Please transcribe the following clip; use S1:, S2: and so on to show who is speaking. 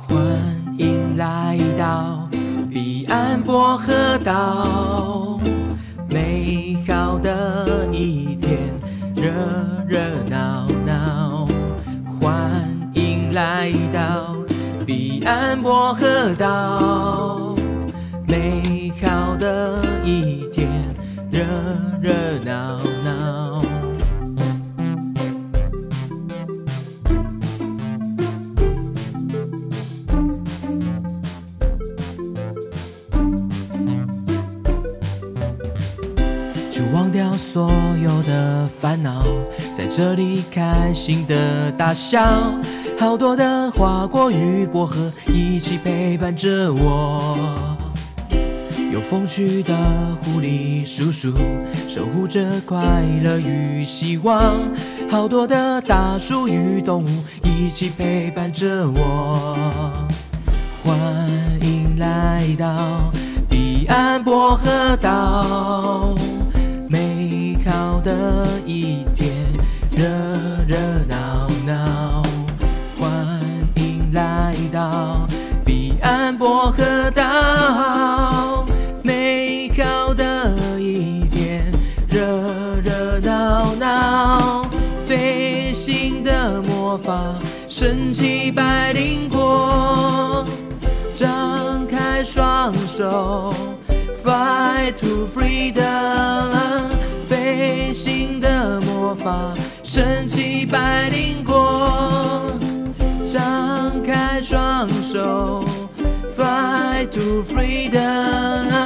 S1: 欢迎来到彼岸薄荷岛，美好的一天，热热闹闹。欢迎来到彼岸薄荷岛，美好的一天，热热闹就忘掉所有的烦恼，在这里开心的大笑。好多的花果与薄荷一起陪伴着我，有风趣的狐狸叔叔守护着快乐与希望。好多的大树与动物一起陪伴着我，欢迎来到彼岸薄荷岛。的一天，热热闹闹，欢迎来到彼岸薄荷岛。美好的一天，热热闹闹，飞行的魔法，神奇百灵果，张开双手，Fly to freedom。飞行的魔法，神奇百灵果，张开双手，Fight to freedom。